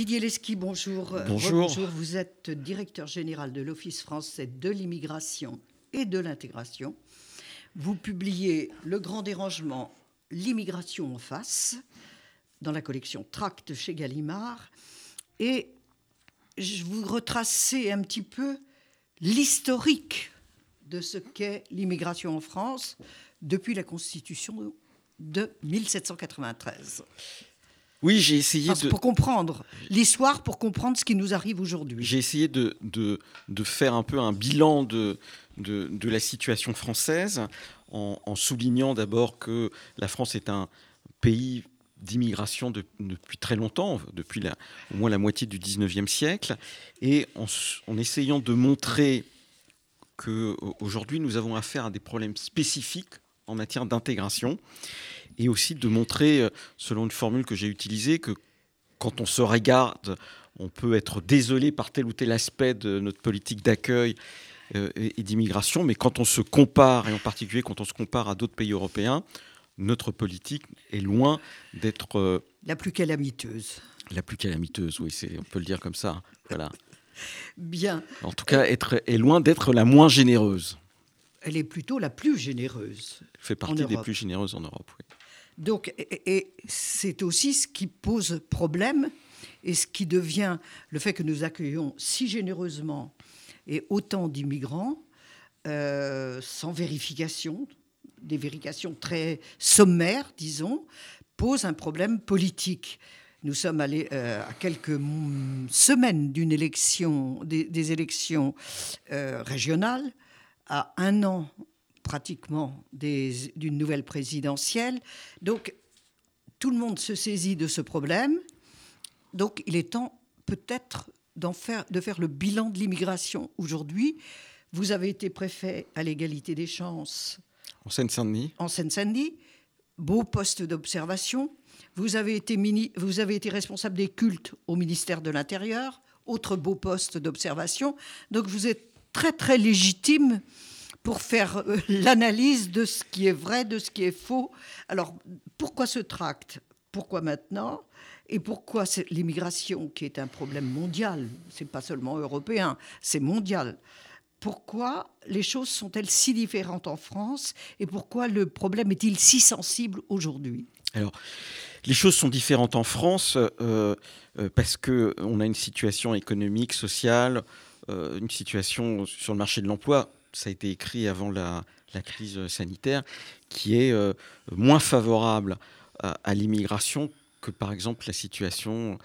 Didier Lesky, bonjour. Bonjour. Bonjour. Vous êtes directeur général de l'Office français de l'immigration et de l'intégration. Vous publiez Le Grand Dérangement, l'immigration en face, dans la collection Tract chez Gallimard. Et je vous retracer un petit peu l'historique de ce qu'est l'immigration en France depuis la Constitution de 1793. Oui, j'ai essayé de. Pour comprendre l'histoire, pour comprendre ce qui nous arrive aujourd'hui. J'ai essayé de, de, de, faire un peu un bilan de, de, de la situation française en, en soulignant d'abord que la France est un pays d'immigration de, depuis très longtemps, depuis la, au moins la moitié du 19e siècle, et en, en essayant de montrer qu'aujourd'hui nous avons affaire à des problèmes spécifiques en matière d'intégration, et aussi de montrer, selon une formule que j'ai utilisée, que quand on se regarde, on peut être désolé par tel ou tel aspect de notre politique d'accueil euh, et d'immigration, mais quand on se compare, et en particulier quand on se compare à d'autres pays européens, notre politique est loin d'être... Euh, la plus calamiteuse. La plus calamiteuse, oui, on peut le dire comme ça. Voilà. Bien. En tout cas, être, est loin d'être la moins généreuse. Elle est plutôt la plus généreuse. Elle fait partie des plus généreuses en Europe, oui. Donc, c'est aussi ce qui pose problème et ce qui devient le fait que nous accueillons si généreusement et autant d'immigrants euh, sans vérification, des vérifications très sommaires, disons, pose un problème politique. Nous sommes allés euh, à quelques semaines d'une élection, des, des élections euh, régionales, à un an pratiquement d'une nouvelle présidentielle. Donc, tout le monde se saisit de ce problème. Donc, il est temps peut-être faire, de faire le bilan de l'immigration aujourd'hui. Vous avez été préfet à l'égalité des chances. En Seine-Saint-Denis. En Seine-Saint-Denis. Beau poste d'observation. Vous, avez été mini, vous avez été responsable des cultes au ministère de l'Intérieur. Autre beau poste d'observation. Donc, vous êtes très, très légitime pour faire euh, l'analyse de ce qui est vrai, de ce qui est faux. Alors, pourquoi ce tract? Pourquoi maintenant? Et pourquoi l'immigration, qui est un problème mondial, c'est pas seulement européen, c'est mondial. Pourquoi les choses sont-elles si différentes en France? Et pourquoi le problème est-il si sensible aujourd'hui? Alors, les choses sont différentes en France euh, euh, parce qu'on a une situation économique, sociale, une situation sur le marché de l'emploi ça a été écrit avant la, crise sanitaire, qui est euh, moins favorable à, à l'immigration que par exemple la situation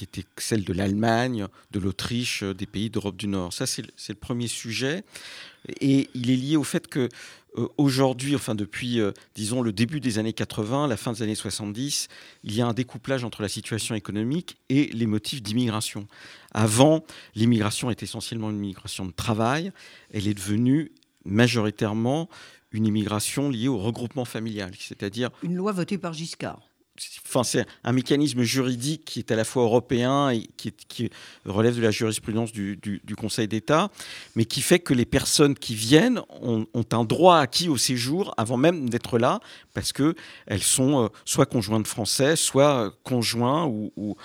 qui était celle de l'Allemagne, de l'Autriche, des pays d'Europe du Nord. Ça, c'est le premier sujet. Et il est lié au fait que euh, aujourd'hui, enfin depuis, euh, disons, le début des années 80, la fin des années 70, il y a un découplage entre la situation économique et les motifs d'immigration. Avant, l'immigration est essentiellement une immigration de travail. Elle est devenue majoritairement une immigration liée au regroupement familial, c'est-à-dire... Une loi votée par Giscard c'est un mécanisme juridique qui est à la fois européen et qui, relève de la jurisprudence du, Conseil d'État, mais qui fait que les personnes qui viennent ont, un droit acquis au séjour avant même d'être là, parce qu'elles sont euh, soit conjointes français, soit conjoints ou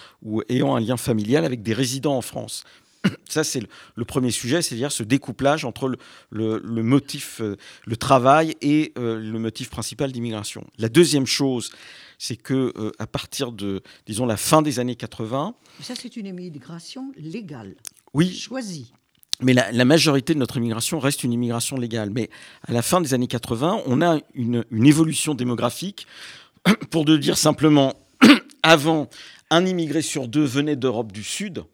ayant un lien familial avec des résidents en France. Ça, c'est le, le, premier sujet, c'est-à-dire ce découplage entre le, le, le motif, euh, le travail et euh, le motif principal d'immigration. La deuxième chose, c'est que euh, à partir de, disons, la fin des années 80. Ça, c'est une immigration légale. Oui. Choisie. Mais la, la, majorité de notre immigration reste une immigration légale. Mais à la fin des années 80, on a une, une évolution démographique. Pour le dire simplement, avant, un immigré sur deux venait d'Europe du Sud.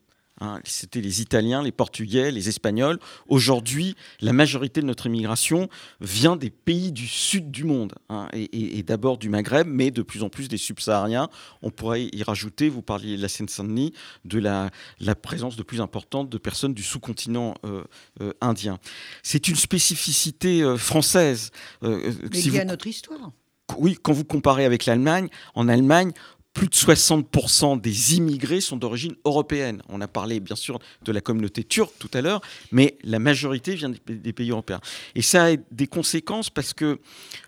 Hein, C'était les Italiens, les Portugais, les Espagnols. Aujourd'hui, la majorité de notre immigration vient des pays du sud du monde, hein, et, et, et d'abord du Maghreb, mais de plus en plus des subsahariens. On pourrait y rajouter, vous parliez de la Seine-Saint-Denis, de la, la, présence de plus importante de personnes du sous-continent euh, euh, indien. C'est une spécificité euh, française. mais si vous... à notre histoire. Oui, quand vous comparez avec l'Allemagne, en Allemagne, plus de 60% des immigrés sont d'origine européenne. On a parlé bien sûr de la communauté turque tout à l'heure, mais la majorité vient des pays européens. Et ça a des conséquences parce que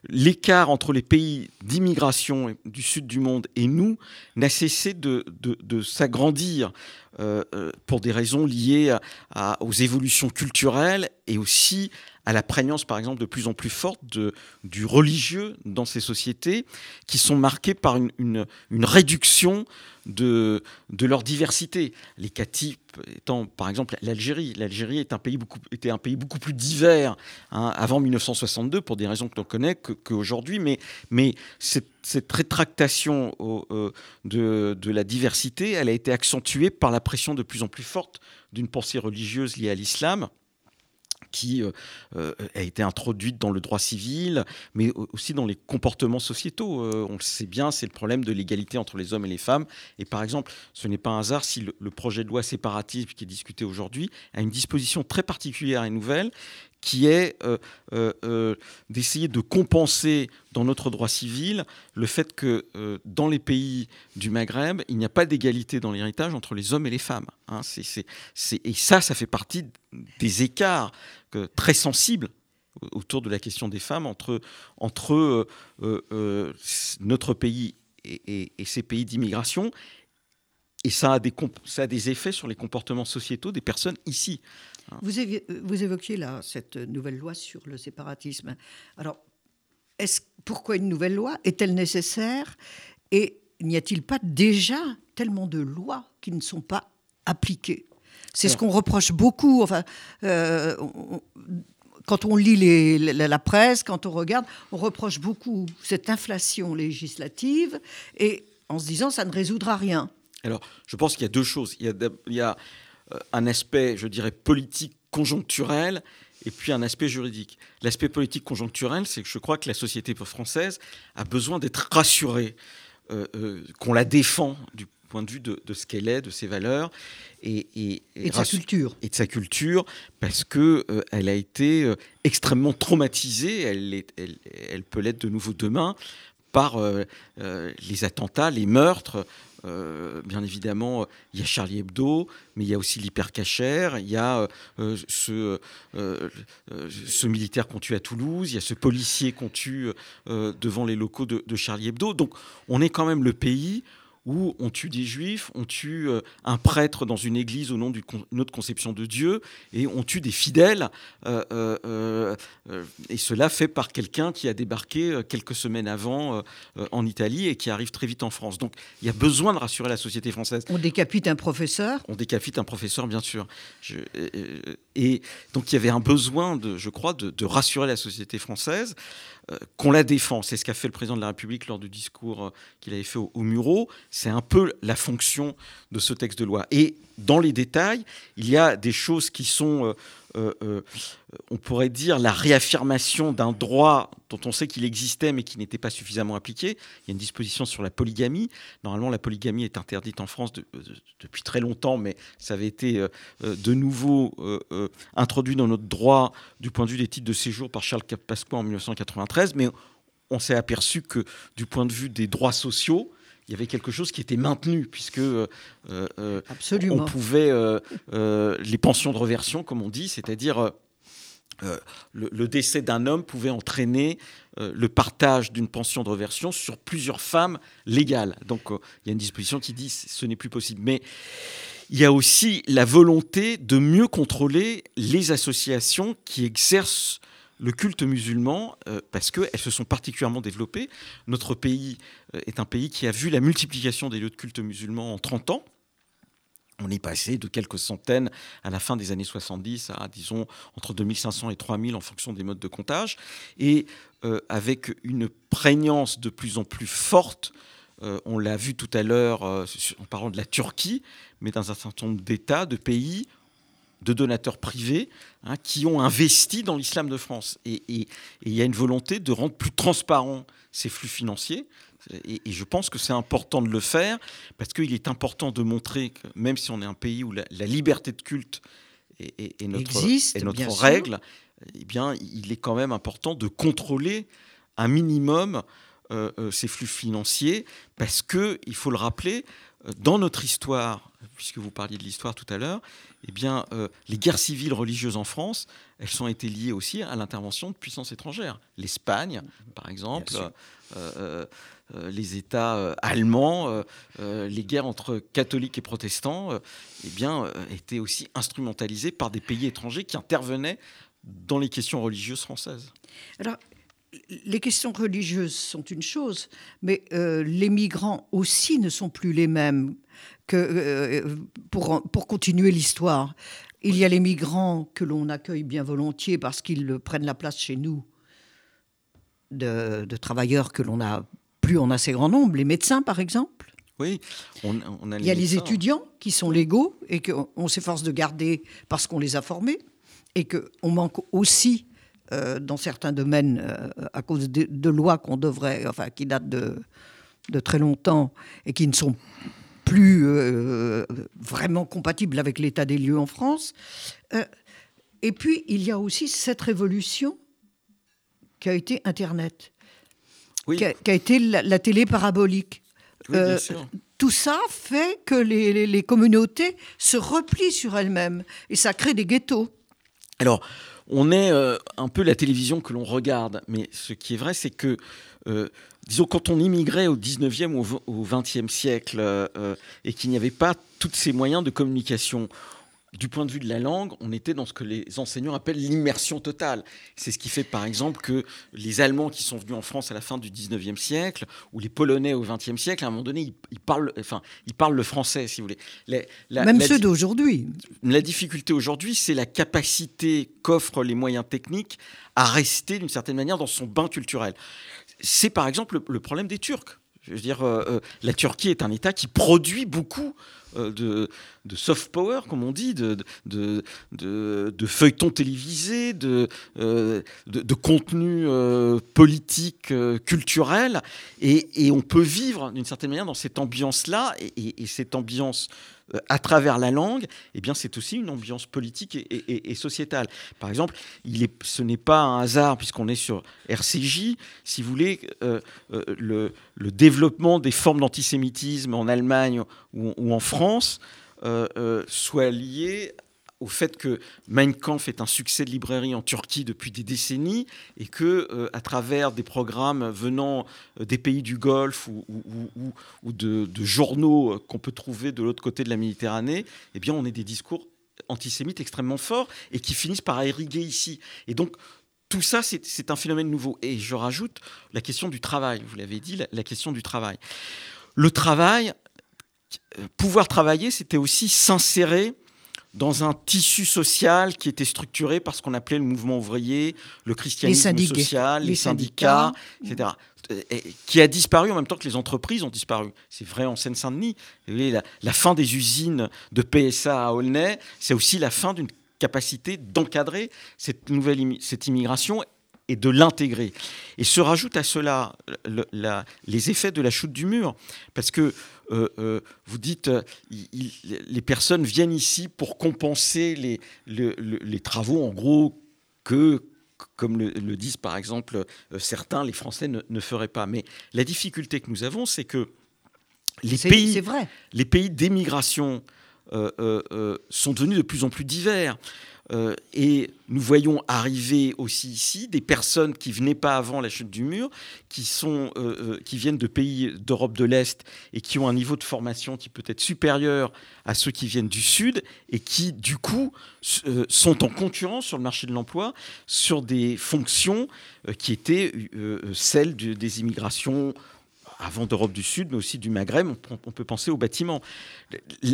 l'écart entre les pays d'immigration du sud du monde et nous n'a cessé de, s'agrandir. Euh, euh, pour des raisons liées aux évolutions culturelles et aussi à la prégnance, par exemple, de plus en plus forte du religieux dans ces sociétés, qui sont marquées par une, réduction de, leur diversité. Les cas étant, par exemple, l'Algérie. L'Algérie était un pays beaucoup plus divers hein, avant 1962, pour des raisons que l'on connaît, qu'aujourd'hui. mais, cette rétractation euh, de, de la diversité, elle a été accentuée par la pression de plus en plus forte d'une pensée religieuse liée à l'islam qui euh, euh, a été introduite dans le droit civil, mais aussi dans les comportements sociétaux. Euh, on le sait bien, c'est le problème de l'égalité entre les hommes et les femmes. Et par exemple, ce n'est pas un hasard si le, projet de loi séparatisme qui est discuté aujourd'hui a une disposition très particulière et nouvelle qui est d'essayer de compenser dans notre droit civil le fait que dans les pays du Maghreb, il n'y a pas d'égalité dans l'héritage entre les hommes et les femmes. Hein. et ça, ça fait partie des écarts très sensibles autour de la question des femmes entre, entre euh, euh, euh, notre pays et, ces pays d'immigration. Et ça a des effets sur les comportements sociétaux des personnes ici. Hein. Vous, vous évoquiez là cette nouvelle loi sur le séparatisme. Alors, pourquoi une nouvelle loi Est-elle nécessaire? Et n'y a-t-il pas déjà tellement de lois qui ne sont pas appliquées? C'est ce qu'on reproche beaucoup. Enfin, euh, quand on lit la, presse, quand on regarde, on reproche beaucoup cette inflation législative et en se disant ça ne résoudra rien. Alors, je pense qu'il y a deux choses. Il y a, euh, un aspect, je dirais, politique conjoncturel et puis un aspect juridique. L'aspect politique conjoncturel, c'est que je crois que la société française a besoin d'être rassurée, euh, qu'on la défend du point de vue de, ce qu'elle est, de ses valeurs et, et, de sa culture. Et de sa culture, parce que euh, elle a été euh, extrêmement traumatisée. Elle, est, elle, elle peut l'être de nouveau demain par euh, les attentats, les meurtres. Bien évidemment, il y a Charlie Hebdo, mais il y a aussi l'hypercachère, il y a ce, ce, militaire qu'on tue à Toulouse, il y a ce policier qu'on tue devant les locaux de Charlie Hebdo. Donc on est quand même le pays où on tue des juifs, on tue euh, un prêtre dans une église au nom d'une autre conception de Dieu, et on tue des fidèles, euh, euh, et cela fait par quelqu'un qui a débarqué quelques semaines avant en Italie et qui arrive très vite en France. Donc il y a besoin de rassurer la société française. On décapite un professeur? On décapite un professeur, bien sûr. Et, donc il y avait un besoin, de, je crois, de rassurer la société française. Euh, qu'on la défend. C'est ce qu'a fait le président de la République lors du discours euh, qu'il avait fait au, au C'est un peu la fonction de ce texte de loi. Et dans les détails, il y a des choses qui sont euh, euh, euh, on pourrait dire, la réaffirmation d'un droit dont on sait qu'il existait mais qui n'était pas suffisamment appliqué. Il y a une disposition sur la polygamie. Normalement, la polygamie est interdite en France depuis très longtemps, mais ça avait été de nouveau introduit dans notre droit du point de vue des titres de séjour par Charles Pasqua en 1993. Mais on s'est aperçu que du point de vue des droits sociaux, y avait quelque chose qui était maintenu, puisque euh, euh, on pouvait euh, les pensions de reversion, comme on dit, c'est-à-dire le, décès d'un homme pouvait entraîner le partage d'une pension de reversion sur plusieurs femmes légales. Donc il y a une disposition qui dit que ce n'est plus possible. Mais il y a aussi la volonté de mieux contrôler les associations qui exercent le culte musulman, euh, parce qu'elles se sont particulièrement développées. Notre pays euh, est un pays qui a vu la multiplication des lieux de culte musulmans en 30 ans. On est passé de quelques centaines à la fin des années 70 à, disons, entre 2500 et 3000 en fonction des modes de comptage. Et euh, avec une prégnance de plus en plus forte on l'a vu tout à l'heure en parlant de la Turquie, mais dans un certain nombre d'États, de pays de donateurs privés hein, qui ont investi dans l'islam de France. Et il y a une volonté de rendre plus transparents ces flux financiers. Et, je pense que c'est important de le faire parce qu'il est important de montrer que même si on est un pays où la, liberté de culte est, notre, Existe, notre règle, eh bien, il est quand même important de contrôler un minimum ces flux financiers, parce que, il faut le rappeler, dans notre histoire, puisque vous parliez de l'histoire tout à l'heure, eh bien, les guerres civiles religieuses en France, elles ont été liées aussi à l'intervention de puissances étrangères. L'Espagne, par exemple, euh, les États euh, allemands, euh, les guerres entre catholiques et protestants, eh bien, étaient aussi instrumentalisées par des pays étrangers qui intervenaient dans les questions religieuses françaises. Alors, les questions religieuses sont une chose, mais les migrants aussi ne sont plus les mêmes que pour, pour continuer l'histoire. Il y a les migrants que l'on accueille bien volontiers parce qu'ils prennent la place chez nous de, de travailleurs que l'on a plus on a ces grands nombres. Les médecins, par exemple. Oui, on, a Il y a les étudiants qui sont légaux et qu'on s'efforce de garder parce qu'on les a formés et qu'on manque aussi euh, dans certains domaines euh, à cause de, lois qu'on devrait, enfin, qui datent de, de, très longtemps et qui ne sont plus euh, vraiment compatibles avec l'état des lieux en France. et puis, il y a aussi cette révolution qui a été Internet qui, a, été la, télé parabolique. Tout ça fait que les, communautés se replient sur elles-mêmes et ça crée des ghettos. Alors, on est euh, un peu la télévision que l'on regarde, mais ce qui est vrai, c'est que, euh, disons, quand on immigrait au 19e ou au 20e siècle et qu'il n'y avait pas tous ces moyens de communication, du point de vue de la langue, on était dans ce que les enseignants appellent l'immersion totale. C'est ce qui fait par exemple que les Allemands qui sont venus en France à la fin du 19e siècle, ou les Polonais au 20e siècle, à un moment donné, ils, parlent, enfin, ils parlent le français, si vous voulez. Même ceux d'aujourd'hui. La difficulté aujourd'hui, c'est la capacité qu'offrent les moyens techniques à rester d'une certaine manière dans son bain culturel. C'est par exemple le, problème des Turcs. Je veux dire, euh, euh, la Turquie est un État qui produit beaucoup euh, de, soft power, comme on dit, de, feuilletons télévisés, de, euh, de, contenu politique, culturel. Et, on peut vivre d'une certaine manière dans cette ambiance-là. Et, cette ambiance à travers la langue, eh bien, c'est aussi une ambiance politique et, sociétale. Par exemple, il est, ce n'est pas un hasard, puisqu'on est sur RCJ, si vous voulez, le, le, développement des formes d'antisémitisme en Allemagne ou, en France euh, euh, soit lié au fait que Mein Kampf est un succès de librairie en Turquie depuis des décennies et que, euh, à travers des programmes venant des pays du Golfe ou, de, journaux qu'on peut trouver de l'autre côté de la Méditerranée, eh bien, on a des discours antisémites extrêmement forts et qui finissent par irriguer ici. Et donc, tout ça, c'est un phénomène nouveau. Et je rajoute la question du travail. Vous l'avez dit, la question du travail. Le travail, pouvoir travailler, c'était aussi s'insérer dans un tissu social qui était structuré par ce qu'on appelait le mouvement ouvrier, le christianisme social, les, syndicats, etc. qui a disparu en même temps que les entreprises ont disparu. C'est vrai en Seine-Saint-Denis. La, la fin des usines de PSA à Aulnay, c'est aussi la fin d'une capacité d'encadrer cette nouvelle cette immigration et de l'intégrer. Et se rajoute à cela les effets de la chute du mur, parce que euh, euh, vous dites, euh, les personnes viennent ici pour compenser les, les, travaux, en gros, que, comme le, disent par exemple certains, les Français ne, feraient pas. Mais la difficulté que nous avons, c'est que les pays, vrai. les pays d'émigration sont devenus de plus en plus divers. Euh, et nous voyons arriver aussi ici des personnes qui venaient pas avant la chute du mur, qui, sont, euh, euh, qui viennent de pays d'Europe de l'Est et qui ont un niveau de formation qui peut être supérieur à ceux qui viennent du Sud et qui, du coup, sont en concurrence sur le marché de l'emploi sur des fonctions qui étaient celles des immigrations avant d'Europe du Sud, mais aussi du Maghreb, on, peut penser au bâtiment.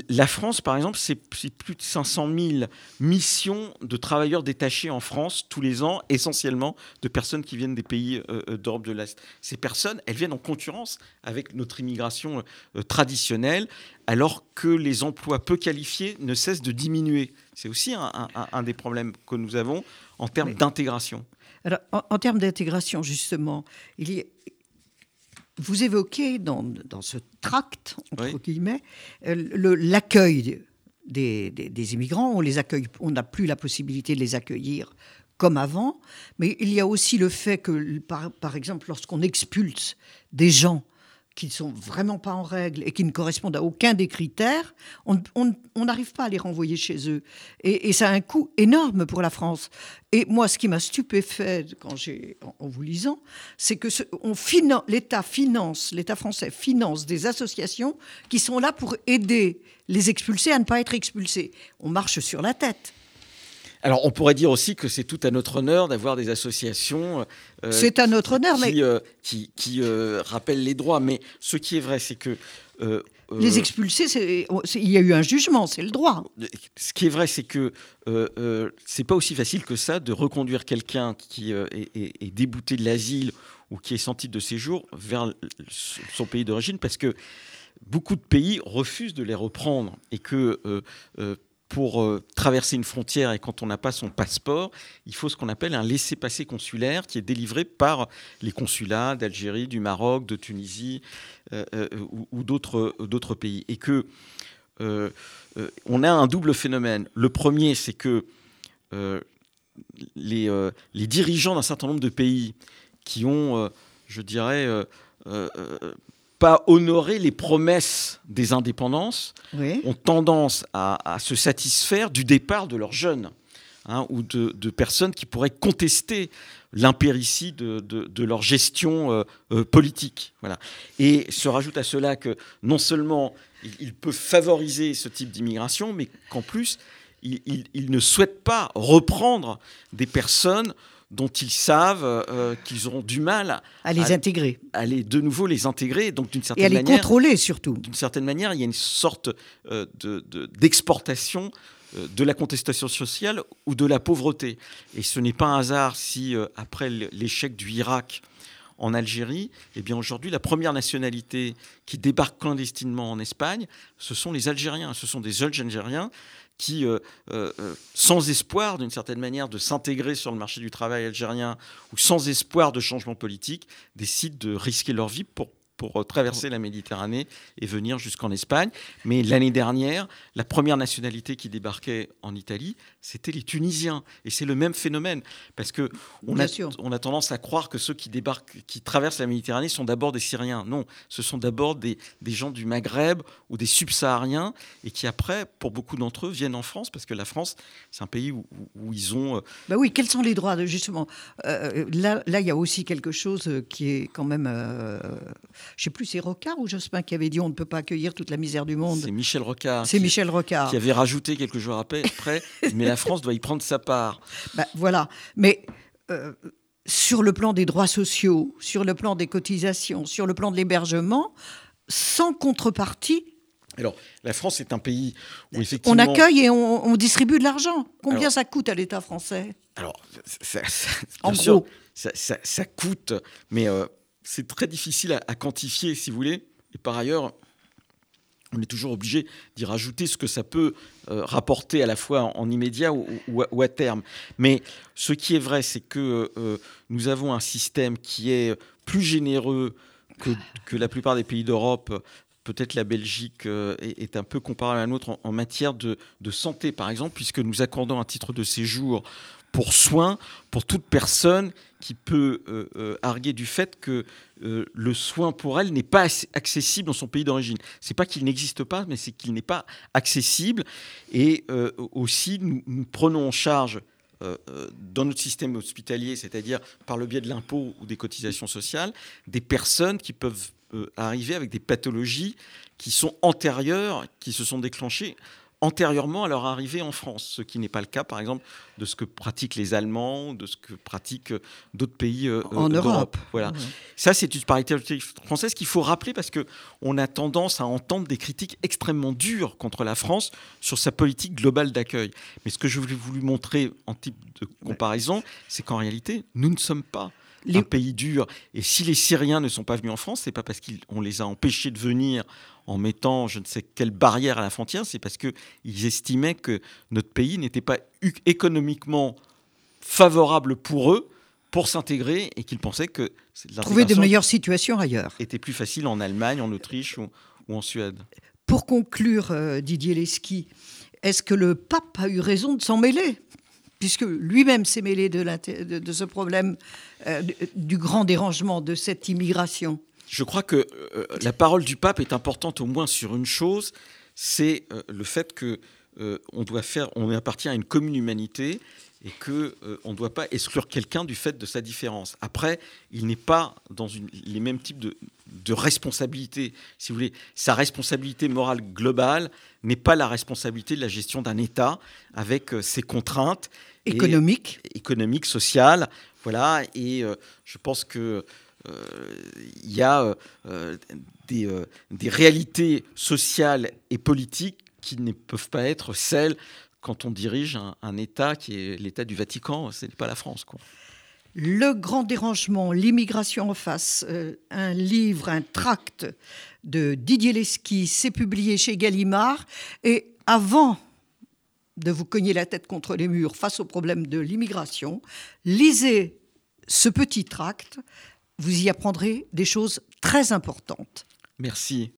La France, par exemple, c'est plus de 500 000 missions de travailleurs détachés en France tous les ans, essentiellement de personnes qui viennent des pays euh, euh, d'Europe de l'Est. Ces personnes, elles viennent en concurrence avec notre immigration euh, traditionnelle, alors que les emplois peu qualifiés ne cessent de diminuer. C'est aussi un, des problèmes que nous avons en termes d'intégration. Alors, en, en termes d'intégration, justement, il y a vous évoquez dans, ce tract, entre guillemets, euh, l'accueil des, des, immigrants. On les accueille, on n'a plus la possibilité de les accueillir comme avant, mais il y a aussi le fait que, par, par exemple, lorsqu'on expulse des gens qui ne sont vraiment pas en règle et qui ne correspondent à aucun des critères, on n'arrive pas à les renvoyer chez eux. Et, ça a un coût énorme pour la France. Et moi, ce qui m'a stupéfait quand j'ai, en, vous lisant, c'est que l'État finance, l'État français finance des associations qui sont là pour aider les expulsés à ne pas être expulsés. On marche sur la tête. Alors, on pourrait dire aussi que c'est tout à notre honneur d'avoir des associations. Euh, c'est à notre honneur, qui, mais. Euh, qui, euh, rappellent les droits. Mais ce qui est vrai, c'est que. les expulsés, il y a eu un jugement, c'est le droit. Ce qui est vrai, c'est que c'est pas aussi facile que ça de reconduire quelqu'un qui est, débouté de l'asile ou qui est sans titre de séjour vers son pays d'origine, parce que beaucoup de pays refusent de les reprendre et que pour euh, traverser une frontière et quand on n'a pas son passeport, il faut ce qu'on appelle un laissez-passer consulaire qui est délivré par les consulats d'Algérie, du Maroc, de Tunisie euh, euh, ou, d'autres pays. Et que on a un double phénomène. Le premier, c'est que les, les, dirigeants d'un certain nombre de pays qui ont, je dirais, pas honorer les promesses des indépendances, ont tendance à, se satisfaire du départ de leurs jeunes. Hein, ou de, personnes qui pourraient contester l'impéritie de, leur gestion euh, euh, politique. Voilà. Et se rajoute à cela que non seulement il, peut favoriser ce type d'immigration, mais qu'en plus, il, il, ne souhaite pas reprendre des personnes dont ils savent euh, qu'ils auront du mal à les intégrer, à les de nouveau les intégrer. Donc d'une certaine et à les contrôler surtout. D'une certaine manière, il y a une sorte euh, de, d'exportation euh, de la contestation sociale ou de la pauvreté. Et ce n'est pas un hasard si après l'échec du Irak en Algérie, eh bien aujourd'hui, la première nationalité qui débarque clandestinement en Espagne, ce sont les Algériens. Ce sont des jeunes Algériens qui, euh, euh, euh, sans espoir d'une certaine manière de s'intégrer sur le marché du travail algérien ou sans espoir de changement politique, décident de risquer leur vie pour pour traverser la Méditerranée et venir jusqu'en Espagne. Mais l'année dernière, la première nationalité qui débarquait en Italie, c'était les Tunisiens. Et c'est le même phénomène. Parce que on a, on a, tendance à croire que ceux qui débarquent, qui traversent la Méditerranée sont d'abord des Syriens. Non, ce sont d'abord des, des, gens du Maghreb ou des subsahariens et qui après, pour beaucoup d'entre eux, viennent en France parce que la France, c'est un pays où, où ils ont... Euh, bah oui, quels sont les droits, justement? Euh, Là, là, il y a aussi quelque chose qui est quand même... Euh, je sais plus, c'est Rocard ou Jospin qui avait dit on ne peut pas accueillir toute la misère du monde. C'est Michel Rocard. C'est Michel Rocard. Qui avait rajouté quelques jours après, mais la France doit y prendre sa part. Bah, voilà. Mais euh, sur le plan des droits sociaux, sur le plan des cotisations, sur le plan de l'hébergement, sans contrepartie, alors, la France est un pays où effectivement... On accueille et on, distribue de l'argent. Combien ça coûte à l'État français? Alors, en gros, ça, coûte, mais euh, c'est très difficile à, quantifier, si vous voulez. Et par ailleurs, on est toujours obligé d'y rajouter ce que ça peut euh, rapporter à la fois en, immédiat ou, à, terme. Mais ce qui est vrai, c'est que euh, nous avons un système qui est plus généreux que, la plupart des pays d'Europe. Peut-être la Belgique euh, est, un peu comparable à la nôtre en, matière de, de, santé, par exemple, puisque nous accordons un titre de séjour pour soin pour toute personne qui peut euh, euh, arguer du fait que euh, le soin pour elle n'est pas accessible dans son pays d'origine. C'est pas qu'il n'existe pas, mais c'est qu'il n'est pas accessible. Et aussi, nous, prenons en charge dans notre système hospitalier, c'est-à-dire par le biais de l'impôt ou des cotisations sociales, des personnes qui peuvent arriver avec des pathologies qui sont antérieures, qui se sont déclenchées antérieurement à leur arrivée en France, ce qui n'est pas le cas, par exemple, de ce que pratiquent les Allemands, de ce que pratiquent euh, d'autres pays euh, en Europe. Voilà. Ça, c'est une parité française qu'il faut rappeler parce que on a tendance à entendre des critiques extrêmement dures contre la France sur sa politique globale d'accueil. Mais ce que je voulais vous montrer en type de comparaison, c'est qu'en réalité, nous ne sommes pas un pays dur. Et si les Syriens ne sont pas venus en France, c'est pas parce qu'on les a empêchés de venir en mettant je ne sais quelle barrière à la frontière, c'est parce qu'ils estimaient que notre pays n'était pas économiquement favorable pour eux pour s'intégrer et qu'ils pensaient que trouver de meilleures situations ailleurs était plus facile en Allemagne, en Autriche ou, en Suède. Pour conclure, euh, Didier Leski, est-ce que le pape a eu raison de s'en mêler? Puisque lui-même s'est mêlé de, ce problème euh, du grand dérangement de cette immigration Je crois que euh, la parole du pape est importante au moins sur une chose, c'est euh, le fait que on doit faire, on appartient à une commune humanité et que on ne doit pas exclure quelqu'un du fait de sa différence. Après, il n'est pas dans les mêmes types de, de. Sa responsabilité morale globale n'est pas la responsabilité de la gestion d'un État avec ses contraintes économique, économique, sociale, voilà. Et euh, je pense que euh, il y a euh, des, des, réalités sociales et politiques qui ne peuvent pas être celles quand on dirige un, État qui est l'État du Vatican, ce n'est pas la France. Quoi. Le grand dérangement, l'immigration en face, un livre, un tract de Didier Lesky, c'est publié chez Gallimard. Et avant de vous cogner la tête contre les murs face au problème de l'immigration, lisez ce petit tract, vous y apprendrez des choses très importantes. Merci.